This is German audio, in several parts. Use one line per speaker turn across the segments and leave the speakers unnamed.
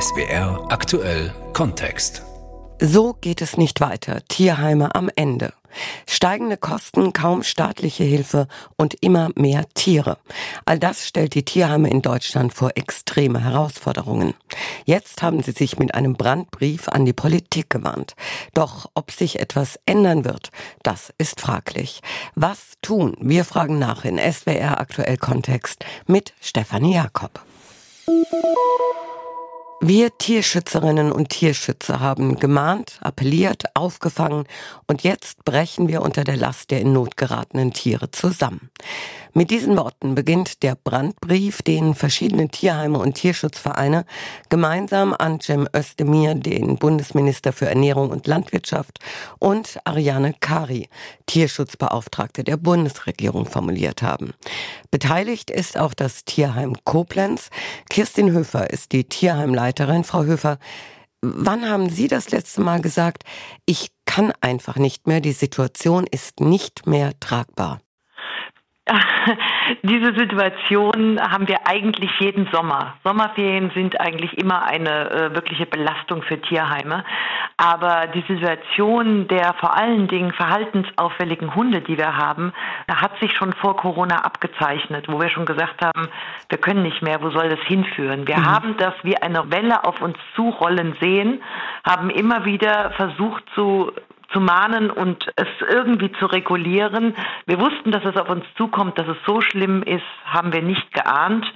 SBR aktuell Kontext.
So geht es nicht weiter. Tierheime am Ende. Steigende Kosten, kaum staatliche Hilfe und immer mehr Tiere. All das stellt die Tierheime in Deutschland vor extreme Herausforderungen. Jetzt haben sie sich mit einem Brandbrief an die Politik gewandt. Doch ob sich etwas ändern wird, das ist fraglich. Was tun? Wir fragen nach in SWR Aktuell Kontext mit Stefanie Jakob. Wir Tierschützerinnen und Tierschützer haben gemahnt, appelliert, aufgefangen und jetzt brechen wir unter der Last der in Not geratenen Tiere zusammen. Mit diesen Worten beginnt der Brandbrief, den verschiedene Tierheime und Tierschutzvereine gemeinsam an Cem Özdemir, den Bundesminister für Ernährung und Landwirtschaft, und Ariane Kari, Tierschutzbeauftragte der Bundesregierung, formuliert haben. Beteiligt ist auch das Tierheim Koblenz. Kirstin Höfer ist die Tierheimleiterin. Frau Höfer, wann haben Sie das letzte Mal gesagt, ich kann einfach nicht mehr, die Situation ist nicht mehr tragbar?
Diese Situation haben wir eigentlich jeden Sommer. Sommerferien sind eigentlich immer eine äh, wirkliche Belastung für Tierheime. Aber die Situation der vor allen Dingen verhaltensauffälligen Hunde, die wir haben, hat sich schon vor Corona abgezeichnet, wo wir schon gesagt haben, wir können nicht mehr, wo soll das hinführen? Wir mhm. haben das wie eine Welle auf uns zurollen sehen, haben immer wieder versucht zu zu mahnen und es irgendwie zu regulieren. Wir wussten, dass es auf uns zukommt, dass es so schlimm ist, haben wir nicht geahnt.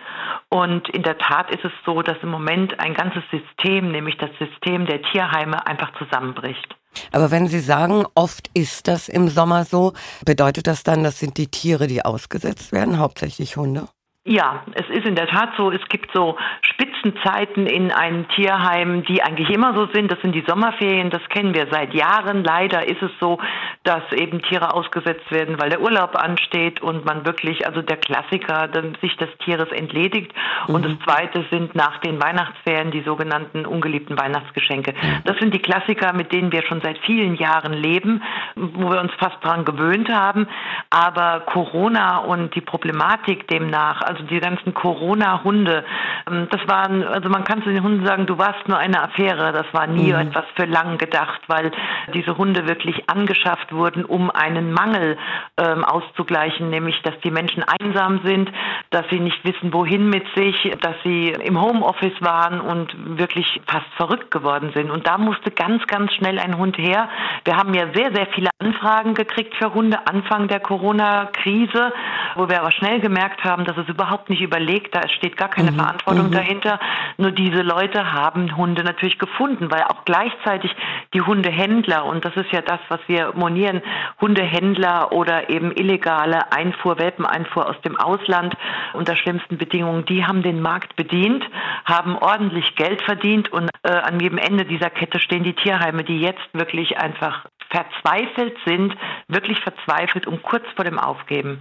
Und in der Tat ist es so, dass im Moment ein ganzes System, nämlich das System der Tierheime, einfach zusammenbricht.
Aber wenn Sie sagen, oft ist das im Sommer so, bedeutet das dann, das sind die Tiere, die ausgesetzt werden, hauptsächlich Hunde?
Ja, es ist in der Tat so. Es gibt so Spitzenzeiten in einem Tierheim, die eigentlich immer so sind. Das sind die Sommerferien. Das kennen wir seit Jahren. Leider ist es so, dass eben Tiere ausgesetzt werden, weil der Urlaub ansteht und man wirklich, also der Klassiker, sich des Tieres entledigt. Mhm. Und das Zweite sind nach den Weihnachtsferien die sogenannten ungeliebten Weihnachtsgeschenke. Das sind die Klassiker, mit denen wir schon seit vielen Jahren leben, wo wir uns fast dran gewöhnt haben. Aber Corona und die Problematik demnach, also die ganzen Corona-Hunde, ähm, das waren, also man kann zu den Hunden sagen, du warst nur eine Affäre, das war nie mhm. etwas für lang gedacht, weil diese Hunde wirklich angeschafft wurden, um einen Mangel ähm, auszugleichen, nämlich dass die Menschen einsam sind, dass sie nicht wissen, wohin mit sich, dass sie im Homeoffice waren und wirklich fast verrückt geworden sind. Und da musste ganz, ganz schnell ein Hund her. Wir haben ja sehr, sehr viele Anfragen gekriegt für Hunde Anfang der Corona-Krise, wo wir aber schnell gemerkt haben, dass es überhaupt überhaupt nicht überlegt, da steht gar keine mhm. Verantwortung mhm. dahinter. Nur diese Leute haben Hunde natürlich gefunden, weil auch gleichzeitig die Hundehändler, und das ist ja das, was wir monieren, Hundehändler oder eben illegale Einfuhr, Welpeneinfuhr aus dem Ausland unter schlimmsten Bedingungen, die haben den Markt bedient, haben ordentlich Geld verdient und äh, an jedem Ende dieser Kette stehen die Tierheime, die jetzt wirklich einfach verzweifelt sind, wirklich verzweifelt und kurz vor dem Aufgeben.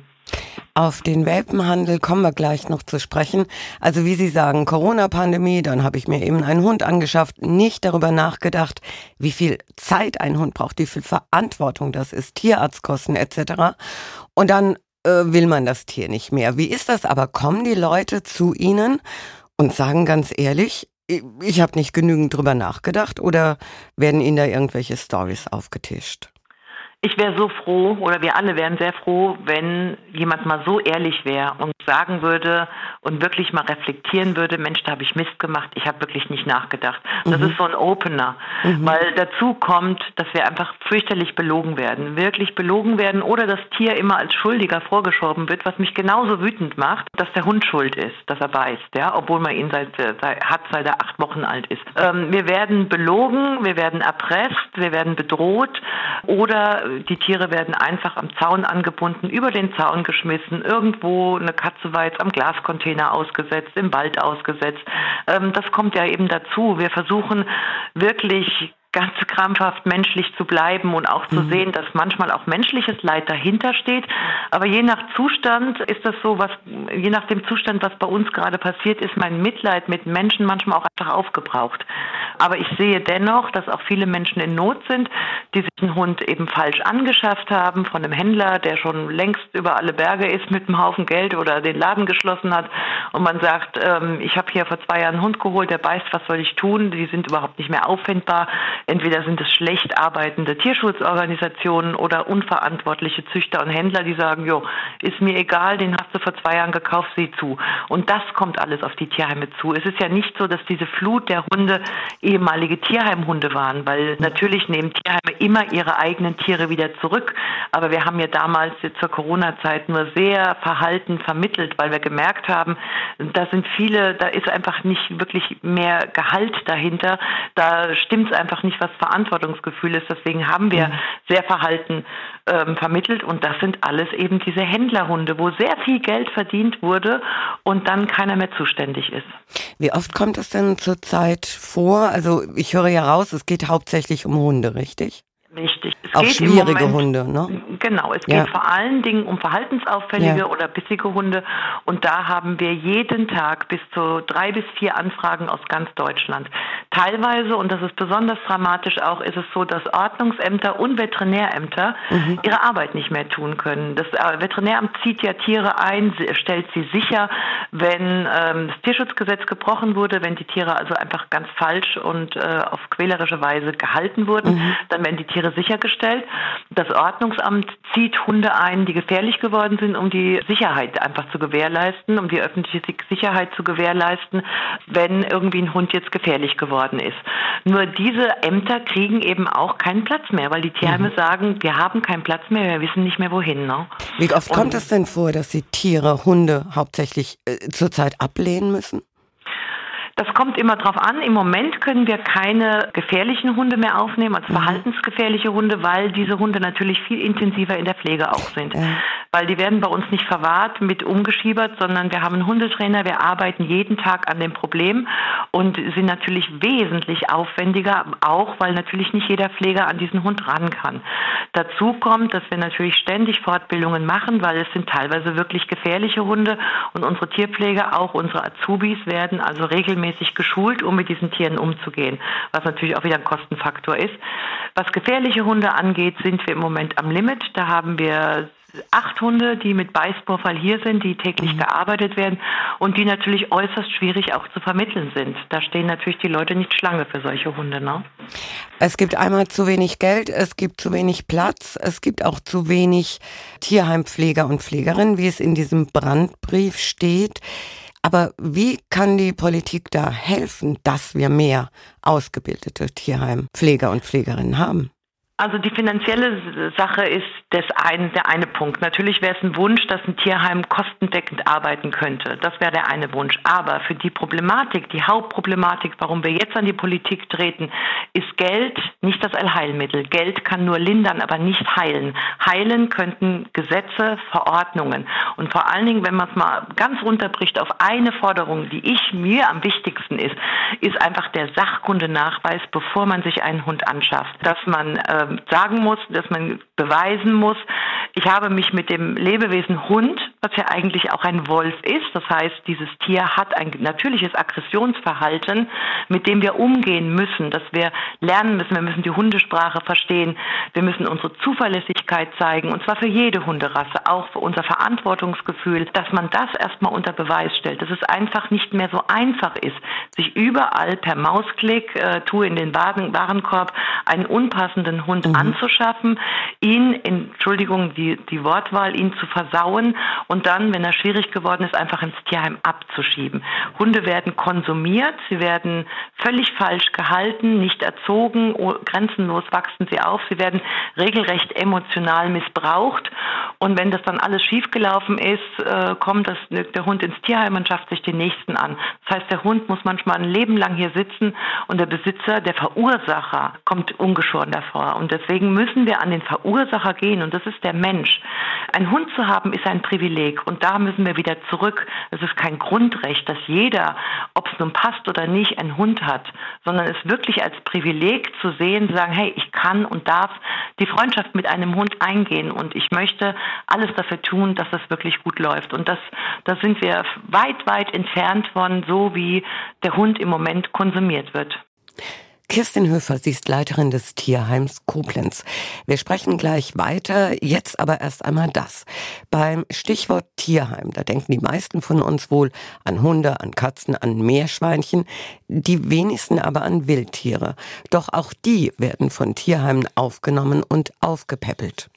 Auf den Welpenhandel kommen wir gleich noch zu sprechen. Also wie Sie sagen, Corona-Pandemie, dann habe ich mir eben einen Hund angeschafft, nicht darüber nachgedacht, wie viel Zeit ein Hund braucht, wie viel Verantwortung das ist, Tierarztkosten etc. Und dann äh, will man das Tier nicht mehr. Wie ist das aber? Kommen die Leute zu Ihnen und sagen ganz ehrlich, ich habe nicht genügend drüber nachgedacht oder werden Ihnen da irgendwelche Stories aufgetischt?
Ich wäre so froh, oder wir alle wären sehr froh, wenn jemand mal so ehrlich wäre und sagen würde und wirklich mal reflektieren würde, Mensch, da habe ich Mist gemacht, ich habe wirklich nicht nachgedacht. Das mhm. ist so ein Opener, mhm. weil dazu kommt, dass wir einfach fürchterlich belogen werden, wirklich belogen werden oder das Tier immer als Schuldiger vorgeschoben wird, was mich genauso wütend macht, dass der Hund schuld ist, dass er beißt, ja, obwohl man ihn seit, seit hat, seit er acht Wochen alt ist. Ähm, wir werden belogen, wir werden erpresst, wir werden bedroht oder die Tiere werden einfach am Zaun angebunden, über den Zaun geschmissen, irgendwo eine Katze weit am Glascontainer ausgesetzt, im Wald ausgesetzt. Ähm, das kommt ja eben dazu. Wir versuchen wirklich ganz krampfhaft menschlich zu bleiben und auch zu mhm. sehen, dass manchmal auch menschliches Leid dahinter steht. Aber je nach Zustand ist das so, was, je nach dem Zustand, was bei uns gerade passiert, ist mein Mitleid mit Menschen manchmal auch einfach aufgebraucht. Aber ich sehe dennoch, dass auch viele Menschen in Not sind, die sich diesen Hund eben falsch angeschafft haben von einem Händler, der schon längst über alle Berge ist mit einem Haufen Geld oder den Laden geschlossen hat und man sagt, ähm, ich habe hier vor zwei Jahren einen Hund geholt, der beißt, was soll ich tun? Die sind überhaupt nicht mehr auffindbar. Entweder sind es schlecht arbeitende Tierschutzorganisationen oder unverantwortliche Züchter und Händler, die sagen, jo, ist mir egal, den hast du vor zwei Jahren gekauft, sieh zu. Und das kommt alles auf die Tierheime zu. Es ist ja nicht so, dass diese Flut der Hunde ehemalige Tierheimhunde waren, weil natürlich nehmen Tierheime immer ihre eigenen Tiere wieder zurück. Aber wir haben ja damals zur Corona-Zeit nur sehr verhalten vermittelt, weil wir gemerkt haben, da sind viele, da ist einfach nicht wirklich mehr Gehalt dahinter. Da stimmt es einfach nicht, was Verantwortungsgefühl ist. Deswegen haben wir mhm. sehr verhalten ähm, vermittelt und das sind alles eben diese Händlerhunde, wo sehr viel Geld verdient wurde und dann keiner mehr zuständig ist.
Wie oft kommt das denn zurzeit vor? Also ich höre ja raus, es geht hauptsächlich um Hunde, richtig?
Richtig. Es
auch schwierige Moment, Hunde, ne?
Genau, es ja. geht vor allen Dingen um verhaltensauffällige ja. oder bissige Hunde. Und da haben wir jeden Tag bis zu drei bis vier Anfragen aus ganz Deutschland. Teilweise, und das ist besonders dramatisch auch, ist es so, dass Ordnungsämter und Veterinärämter mhm. ihre Arbeit nicht mehr tun können. Das äh, Veterinäramt zieht ja Tiere ein, stellt sie sicher, wenn ähm, das Tierschutzgesetz gebrochen wurde, wenn die Tiere also einfach ganz falsch und äh, auf quälerische Weise gehalten wurden, mhm. dann werden die Tiere sichergestellt. Das Ordnungsamt zieht Hunde ein, die gefährlich geworden sind, um die Sicherheit einfach zu gewährleisten, um die öffentliche Sicherheit zu gewährleisten, wenn irgendwie ein Hund jetzt gefährlich geworden ist. Nur diese Ämter kriegen eben auch keinen Platz mehr, weil die Tierheime mhm. sagen, wir haben keinen Platz mehr, wir wissen nicht mehr wohin. Ne?
Wie oft Und kommt es denn vor, dass die Tiere, Hunde hauptsächlich äh, zurzeit ablehnen müssen?
Das kommt immer drauf an. Im Moment können wir keine gefährlichen Hunde mehr aufnehmen, also mhm. verhaltensgefährliche Hunde, weil diese Hunde natürlich viel intensiver in der Pflege auch sind. Ja. Weil die werden bei uns nicht verwahrt mit umgeschiebert, sondern wir haben einen Hundetrainer, wir arbeiten jeden Tag an dem Problem und sind natürlich wesentlich aufwendiger, auch weil natürlich nicht jeder Pfleger an diesen Hund ran kann. Dazu kommt, dass wir natürlich ständig Fortbildungen machen, weil es sind teilweise wirklich gefährliche Hunde und unsere Tierpfleger, auch unsere Azubis werden also regelmäßig regelmäßig geschult, um mit diesen Tieren umzugehen, was natürlich auch wieder ein Kostenfaktor ist. Was gefährliche Hunde angeht, sind wir im Moment am Limit. Da haben wir acht Hunde, die mit Beißvorfall hier sind, die täglich mhm. gearbeitet werden und die natürlich äußerst schwierig auch zu vermitteln sind. Da stehen natürlich die Leute nicht Schlange für solche Hunde. Ne?
Es gibt einmal zu wenig Geld, es gibt zu wenig Platz, es gibt auch zu wenig Tierheimpfleger und Pflegerinnen, wie es in diesem Brandbrief steht. Aber wie kann die Politik da helfen, dass wir mehr ausgebildete Tierheimpfleger und Pflegerinnen haben?
Also die finanzielle Sache ist das ein, der eine Punkt. Natürlich wäre es ein Wunsch, dass ein Tierheim kostendeckend arbeiten könnte. Das wäre der eine Wunsch. Aber für die Problematik, die Hauptproblematik, warum wir jetzt an die Politik treten, ist Geld nicht das Allheilmittel. Geld kann nur lindern, aber nicht heilen. Heilen könnten Gesetze, Verordnungen. Und vor allen Dingen, wenn man es mal ganz runterbricht auf eine Forderung, die ich mir am wichtigsten ist, ist einfach der Sachkundenachweis, bevor man sich einen Hund anschafft. Dass man äh, sagen muss, dass man beweisen muss, ich habe mich mit dem Lebewesen Hund, was ja eigentlich auch ein Wolf ist, das heißt, dieses Tier hat ein natürliches Aggressionsverhalten, mit dem wir umgehen müssen, dass wir lernen müssen, wir müssen die Hundesprache verstehen, wir müssen unsere Zuverlässigkeit zeigen, und zwar für jede Hunderasse, auch für unser Verantwortungsgefühl, dass man das erstmal unter Beweis stellt, dass es einfach nicht mehr so einfach ist, sich überall per Mausklick, äh, tue in den Warenkorb, einen unpassenden Hund mhm. anzuschaffen, ihn, Entschuldigung, die, die Wortwahl, ihn zu versauen und dann, wenn er schwierig geworden ist, einfach ins Tierheim abzuschieben. Hunde werden konsumiert, sie werden völlig falsch gehalten, nicht erzogen, grenzenlos wachsen sie auf, sie werden regelrecht emotional missbraucht und wenn das dann alles schiefgelaufen ist, äh, kommt das, der Hund ins Tierheim und schafft sich den nächsten an. Das heißt, der Hund muss manchmal ein Leben lang hier sitzen und der Besitzer, der Verursacher, kommt ungeschoren davor. Und deswegen müssen wir an den Verursacher gehen und das ist der Mensch. Ein Hund zu haben ist ein Privileg und da müssen wir wieder zurück. Es ist kein Grundrecht, dass jeder, ob es nun passt oder nicht, einen Hund hat, sondern es wirklich als Privileg zu sehen, zu sagen, hey, ich kann und darf die Freundschaft mit einem Hund eingehen und ich möchte alles dafür tun, dass das wirklich gut läuft. Und das, da sind wir weit, weit entfernt von so, wie der Hund im Moment konsumiert wird.
Kirstin Höfer, sie ist Leiterin des Tierheims Koblenz. Wir sprechen gleich weiter, jetzt aber erst einmal das. Beim Stichwort Tierheim, da denken die meisten von uns wohl an Hunde, an Katzen, an Meerschweinchen, die wenigsten aber an Wildtiere. Doch auch die werden von Tierheimen aufgenommen und aufgepäppelt.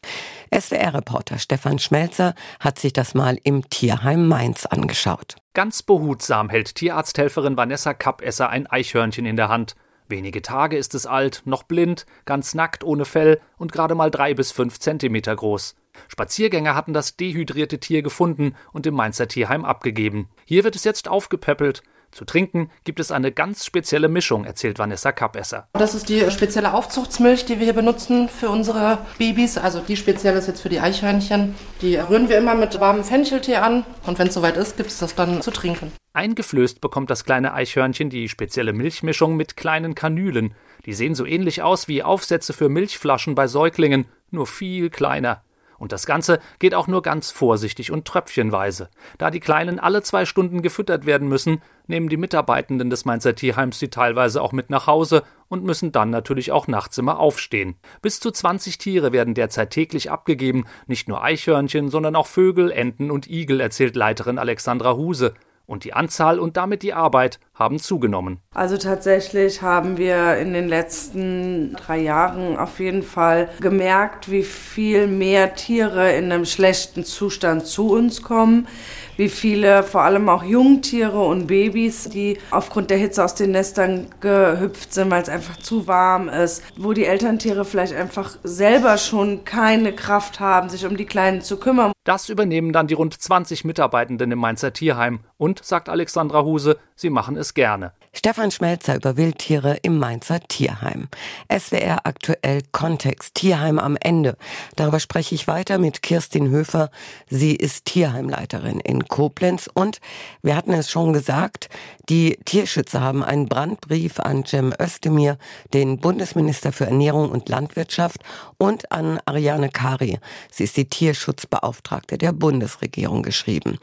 SWR-Reporter Stefan Schmelzer hat sich das mal im Tierheim Mainz angeschaut.
Ganz behutsam hält Tierarzthelferin Vanessa Kappesser ein Eichhörnchen in der Hand. Wenige Tage ist es alt, noch blind, ganz nackt ohne Fell und gerade mal drei bis fünf Zentimeter groß. Spaziergänger hatten das dehydrierte Tier gefunden und im Mainzer Tierheim abgegeben. Hier wird es jetzt aufgepäppelt. Zu trinken gibt es eine ganz spezielle Mischung, erzählt Vanessa Kappesser.
Das ist die spezielle Aufzuchtsmilch, die wir hier benutzen für unsere Babys. Also die spezielle ist jetzt für die Eichhörnchen. Die rühren wir immer mit warmem Fencheltee an und wenn es soweit ist, gibt es das dann zu trinken.
Eingeflößt bekommt das kleine Eichhörnchen die spezielle Milchmischung mit kleinen Kanülen. Die sehen so ähnlich aus wie Aufsätze für Milchflaschen bei Säuglingen, nur viel kleiner. Und das Ganze geht auch nur ganz vorsichtig und tröpfchenweise. Da die Kleinen alle zwei Stunden gefüttert werden müssen, nehmen die Mitarbeitenden des Mainzer Tierheims sie teilweise auch mit nach Hause und müssen dann natürlich auch nachts immer aufstehen. Bis zu 20 Tiere werden derzeit täglich abgegeben, nicht nur Eichhörnchen, sondern auch Vögel, Enten und Igel, erzählt Leiterin Alexandra Huse. Und die Anzahl und damit die Arbeit haben zugenommen.
Also tatsächlich haben wir in den letzten drei Jahren auf jeden Fall gemerkt, wie viel mehr Tiere in einem schlechten Zustand zu uns kommen wie viele, vor allem auch Jungtiere und Babys, die aufgrund der Hitze aus den Nestern gehüpft sind, weil es einfach zu warm ist, wo die Elterntiere vielleicht einfach selber schon keine Kraft haben, sich um die Kleinen zu kümmern.
Das übernehmen dann die rund 20 Mitarbeitenden im Mainzer Tierheim und, sagt Alexandra Huse, sie machen es gerne.
Stefan Schmelzer über Wildtiere im Mainzer Tierheim. SWR aktuell Kontext Tierheim am Ende. Darüber spreche ich weiter mit Kirstin Höfer. Sie ist Tierheimleiterin in Koblenz und wir hatten es schon gesagt, die Tierschützer haben einen Brandbrief an Cem Özdemir, den Bundesminister für Ernährung und Landwirtschaft und an Ariane Kari. Sie ist die Tierschutzbeauftragte der Bundesregierung geschrieben.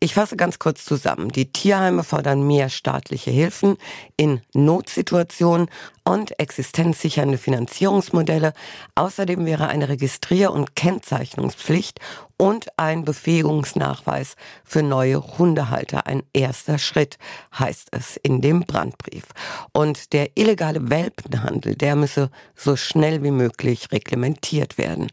Ich fasse ganz kurz zusammen. Die Tierheime fordern mehr staatliche Hilfen in Notsituationen und existenzsichernde Finanzierungsmodelle. Außerdem wäre eine Registrier- und Kennzeichnungspflicht und ein Befähigungsnachweis für neue Hundehalter ein erster Schritt, heißt es in dem Brandbrief. Und der illegale Welpenhandel, der müsse so schnell wie möglich reglementiert werden.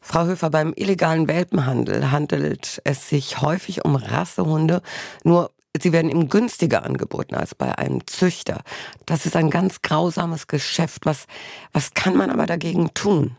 Frau Höfer, beim illegalen Welpenhandel handelt es sich häufig um Rassehunde. Nur Sie werden ihm günstiger angeboten als bei einem Züchter. Das ist ein ganz grausames Geschäft. Was, was kann man aber dagegen tun?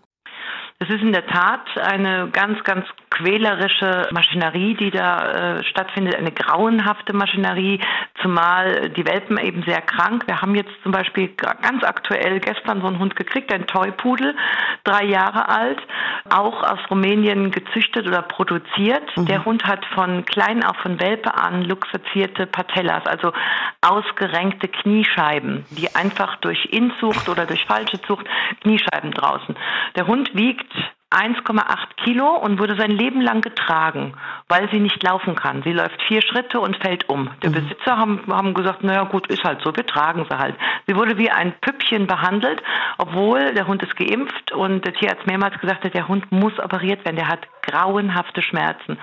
Es ist in der Tat eine ganz, ganz quälerische Maschinerie, die da äh, stattfindet, eine grauenhafte Maschinerie, zumal die Welpen eben sehr krank. Wir haben jetzt zum Beispiel ganz aktuell gestern so einen Hund gekriegt, ein Toypudel, drei Jahre alt, auch aus Rumänien gezüchtet oder produziert. Mhm. Der Hund hat von klein auf von Welpe an luxazierte Patellas, also ausgerenkte Kniescheiben, die einfach durch Inzucht oder durch falsche Zucht Kniescheiben draußen. Der Hund wiegt 1,8 Kilo und wurde sein Leben lang getragen, weil sie nicht laufen kann. Sie läuft vier Schritte und fällt um. Der mhm. Besitzer haben, haben gesagt, naja gut, ist halt so, wir tragen sie halt. Sie wurde wie ein Püppchen behandelt, obwohl der Hund ist geimpft und der Tierarzt mehrmals gesagt hat, der Hund muss operiert werden, der hat grauenhafte Schmerzen.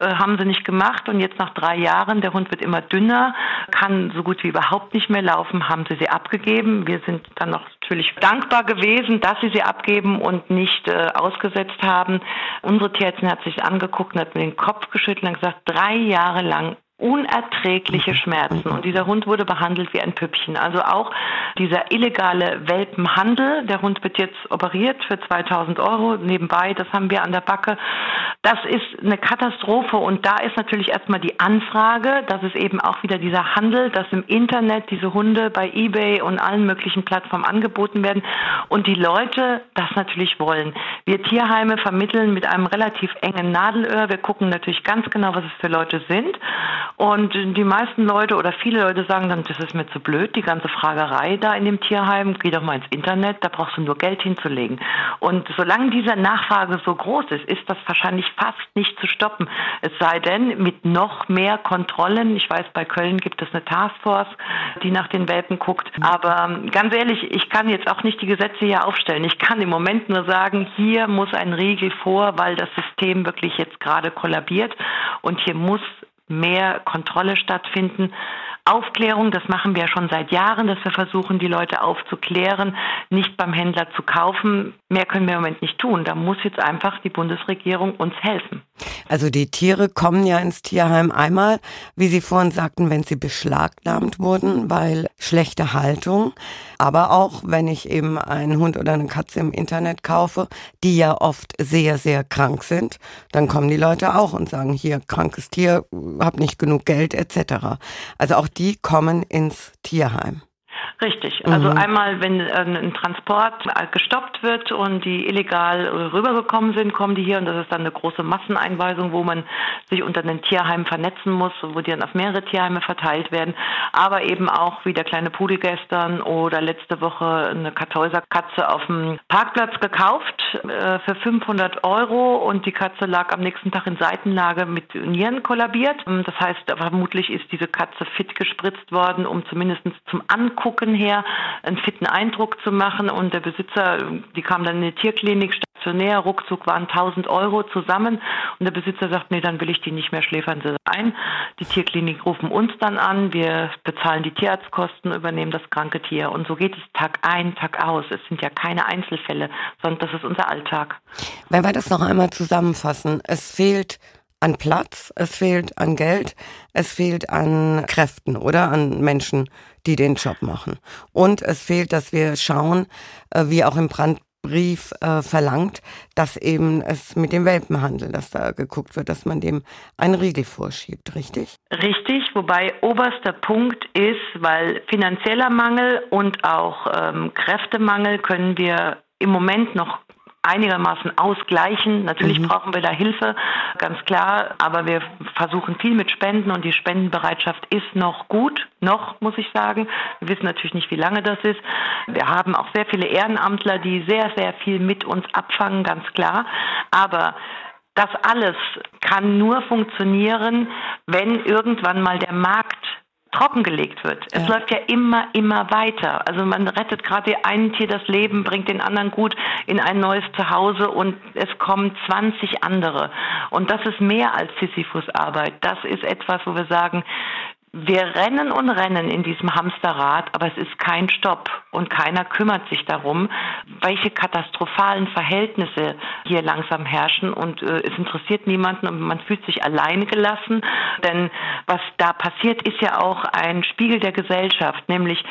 Äh, haben sie nicht gemacht und jetzt nach drei Jahren, der Hund wird immer dünner, kann so gut wie überhaupt nicht mehr laufen, haben sie sie abgegeben. Wir sind dann noch natürlich dankbar gewesen, dass sie sie abgeben und nicht äh, ausgesetzt haben. Unsere Tierärztin hat sich angeguckt und hat mir den Kopf geschüttelt und gesagt, drei Jahre lang unerträgliche Schmerzen. Und dieser Hund wurde behandelt wie ein Püppchen. Also auch dieser illegale Welpenhandel. Der Hund wird jetzt operiert für 2000 Euro nebenbei. Das haben wir an der Backe. Das ist eine Katastrophe. Und da ist natürlich erstmal die Anfrage, dass es eben auch wieder dieser Handel, dass im Internet diese Hunde bei eBay und allen möglichen Plattformen angeboten werden und die Leute das natürlich wollen. Wir Tierheime vermitteln mit einem relativ engen Nadelöhr. Wir gucken natürlich ganz genau, was es für Leute sind Und die meisten Leute oder viele Leute sagen dann, das ist mir zu blöd, die ganze Fragerei da in dem Tierheim, geh doch mal ins Internet, da brauchst du nur Geld hinzulegen. Und solange diese Nachfrage so groß ist, ist das wahrscheinlich fast nicht zu stoppen. Es sei denn, mit noch mehr Kontrollen. Ich weiß, bei Köln gibt es eine Taskforce, die nach den Welpen guckt. Aber ganz ehrlich, ich kann jetzt auch nicht die Gesetze hier aufstellen. Ich kann im Moment nur sagen, hier muss ein Riegel vor, weil das System wirklich jetzt gerade kollabiert und hier muss mehr Kontrolle stattfinden. Aufklärung, das machen wir schon seit Jahren, dass wir versuchen, die Leute aufzuklären, nicht beim Händler zu kaufen. Mehr können wir im Moment nicht tun. Da muss jetzt einfach die Bundesregierung uns helfen.
Also die Tiere kommen ja ins Tierheim einmal, wie Sie vorhin sagten, wenn sie beschlagnahmt wurden, weil schlechte Haltung. Aber auch wenn ich eben einen Hund oder eine Katze im Internet kaufe, die ja oft sehr, sehr krank sind, dann kommen die Leute auch und sagen, hier, krankes Tier, hab nicht genug Geld etc. Also auch die kommen ins Tierheim.
Richtig. Also mhm. einmal, wenn äh, ein Transport gestoppt wird und die illegal rübergekommen sind, kommen die hier und das ist dann eine große Masseneinweisung, wo man sich unter den Tierheimen vernetzen muss, wo die dann auf mehrere Tierheime verteilt werden. Aber eben auch wie der kleine Pudel gestern oder letzte Woche eine Kartäuser Katze auf dem Parkplatz gekauft äh, für 500 Euro und die Katze lag am nächsten Tag in Seitenlage mit Nieren kollabiert. Das heißt, vermutlich ist diese Katze fit gespritzt worden, um zumindest zum Angucken Gucken her einen fitten Eindruck zu machen. Und der Besitzer, die kam dann in die Tierklinik stationär, ruckzuck waren 1000 Euro zusammen. Und der Besitzer sagt, nee, dann will ich die nicht mehr, schläfern Sie ein. Die Tierklinik rufen uns dann an, wir bezahlen die Tierarztkosten, übernehmen das kranke Tier. Und so geht es Tag ein, Tag aus. Es sind ja keine Einzelfälle, sondern das ist unser Alltag.
Wenn wir das noch einmal zusammenfassen, es fehlt an Platz, es fehlt an Geld, es fehlt an Kräften oder an Menschen, die den Job machen. Und es fehlt, dass wir schauen, äh, wie auch im Brandbrief äh, verlangt, dass eben es mit dem Welpenhandel, dass da geguckt wird, dass man dem einen Riegel vorschiebt, richtig?
Richtig, wobei oberster Punkt ist, weil finanzieller Mangel und auch ähm, Kräftemangel können wir im Moment noch einigermaßen ausgleichen. Natürlich mhm. brauchen wir da Hilfe, ganz klar, aber wir versuchen viel mit Spenden und die Spendenbereitschaft ist noch gut, noch muss ich sagen. Wir wissen natürlich nicht, wie lange das ist. Wir haben auch sehr viele Ehrenamtler, die sehr, sehr viel mit uns abfangen, ganz klar. Aber das alles kann nur funktionieren, wenn irgendwann mal der Markt trockengelegt wird. Es ja. läuft ja immer, immer weiter. Also man rettet gerade ein Tier das Leben, bringt den anderen gut in ein neues Zuhause und es kommen 20 andere. Und das ist mehr als Sisyphus-Arbeit. Das ist etwas, wo wir sagen, wir rennen und rennen in diesem Hamsterrad, aber es ist kein Stopp und keiner kümmert sich darum, welche katastrophalen Verhältnisse hier langsam herrschen und äh, es interessiert niemanden und man fühlt sich alleine gelassen, denn was da passiert, ist ja auch ein Spiegel der Gesellschaft, nämlich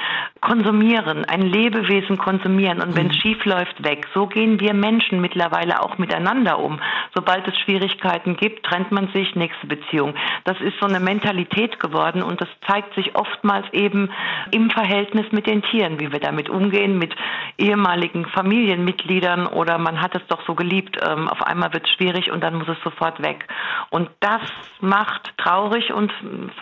konsumieren, ein Lebewesen konsumieren und wenn es mhm. schief läuft, weg. So gehen wir Menschen mittlerweile auch miteinander um. Sobald es Schwierigkeiten gibt, trennt man sich, nächste Beziehung. Das ist so eine Mentalität geworden und das zeigt sich oftmals eben im Verhältnis mit den Tieren, wie wir damit umgehen, mit ehemaligen Familienmitgliedern oder man hat es doch so geliebt, ähm, auf einmal wird es schwierig und dann muss es sofort weg. Und das macht traurig und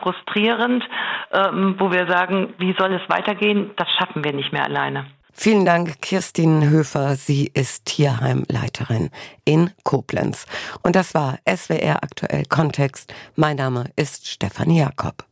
frustrierend, ähm, wo wir sagen, wie soll es weitergehen? Das schaffen wir nicht mehr alleine.
Vielen Dank, Kirstin Höfer. Sie ist Tierheimleiterin in Koblenz. Und das war SWR aktuell Kontext. Mein Name ist Stefanie Jakob.